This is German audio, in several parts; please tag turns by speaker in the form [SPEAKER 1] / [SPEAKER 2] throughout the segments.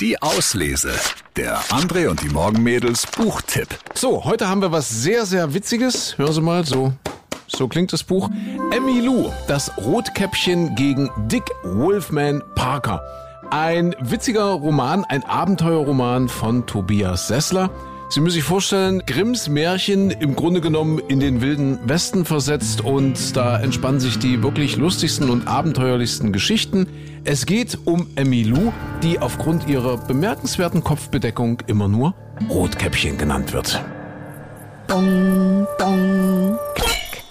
[SPEAKER 1] Die Auslese. Der André und die Morgenmädels Buchtipp.
[SPEAKER 2] So, heute haben wir was sehr, sehr Witziges. Hören Sie mal, so, so klingt das Buch. Emmy Lou, das Rotkäppchen gegen Dick Wolfman Parker. Ein witziger Roman, ein Abenteuerroman von Tobias Sessler. Sie müssen sich vorstellen, Grimms Märchen im Grunde genommen in den wilden Westen versetzt und da entspannen sich die wirklich lustigsten und abenteuerlichsten Geschichten. Es geht um Emmy Lou, die aufgrund ihrer bemerkenswerten Kopfbedeckung immer nur Rotkäppchen genannt wird.
[SPEAKER 3] Dong, dong, klack.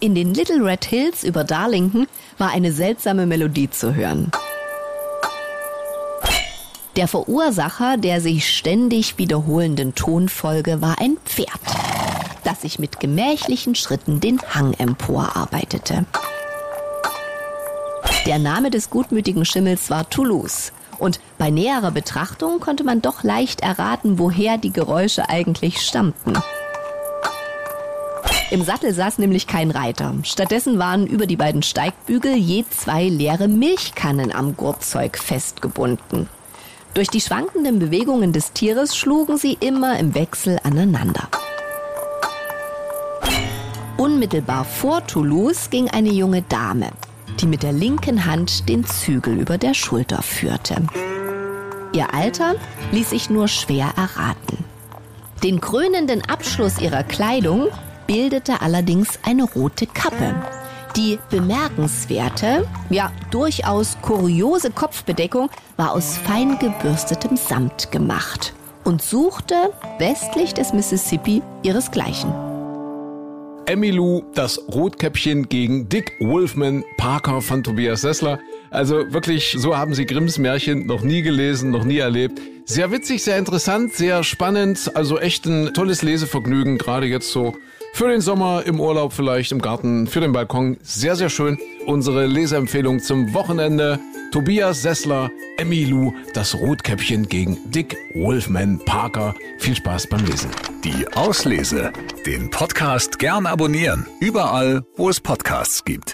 [SPEAKER 3] In den Little Red Hills über Darlington war eine seltsame Melodie zu hören. Der Verursacher der sich ständig wiederholenden Tonfolge war ein Pferd, das sich mit gemächlichen Schritten den Hang emporarbeitete. Der Name des gutmütigen Schimmels war Toulouse. Und bei näherer Betrachtung konnte man doch leicht erraten, woher die Geräusche eigentlich stammten. Im Sattel saß nämlich kein Reiter. Stattdessen waren über die beiden Steigbügel je zwei leere Milchkannen am Gurtzeug festgebunden. Durch die schwankenden Bewegungen des Tieres schlugen sie immer im Wechsel aneinander. Unmittelbar vor Toulouse ging eine junge Dame, die mit der linken Hand den Zügel über der Schulter führte. Ihr Alter ließ sich nur schwer erraten. Den krönenden Abschluss ihrer Kleidung bildete allerdings eine rote Kappe, die bemerkenswerte, ja durchaus kuriose Kopfbedeckung war aus fein gebürstetem Samt gemacht und suchte westlich des Mississippi ihresgleichen.
[SPEAKER 2] Emmy Lou, das Rotkäppchen gegen Dick Wolfman Parker von Tobias Sessler. Also wirklich, so haben Sie Grimms Märchen noch nie gelesen, noch nie erlebt. Sehr witzig, sehr interessant, sehr spannend. Also echt ein tolles Lesevergnügen, gerade jetzt so für den Sommer, im Urlaub vielleicht, im Garten, für den Balkon. Sehr, sehr schön. Unsere Leseempfehlung zum Wochenende. Tobias Sessler, Emmy Lou, das Rotkäppchen gegen Dick Wolfman Parker. Viel Spaß beim Lesen.
[SPEAKER 1] Die Auslese. Den Podcast gern abonnieren. Überall, wo es Podcasts gibt.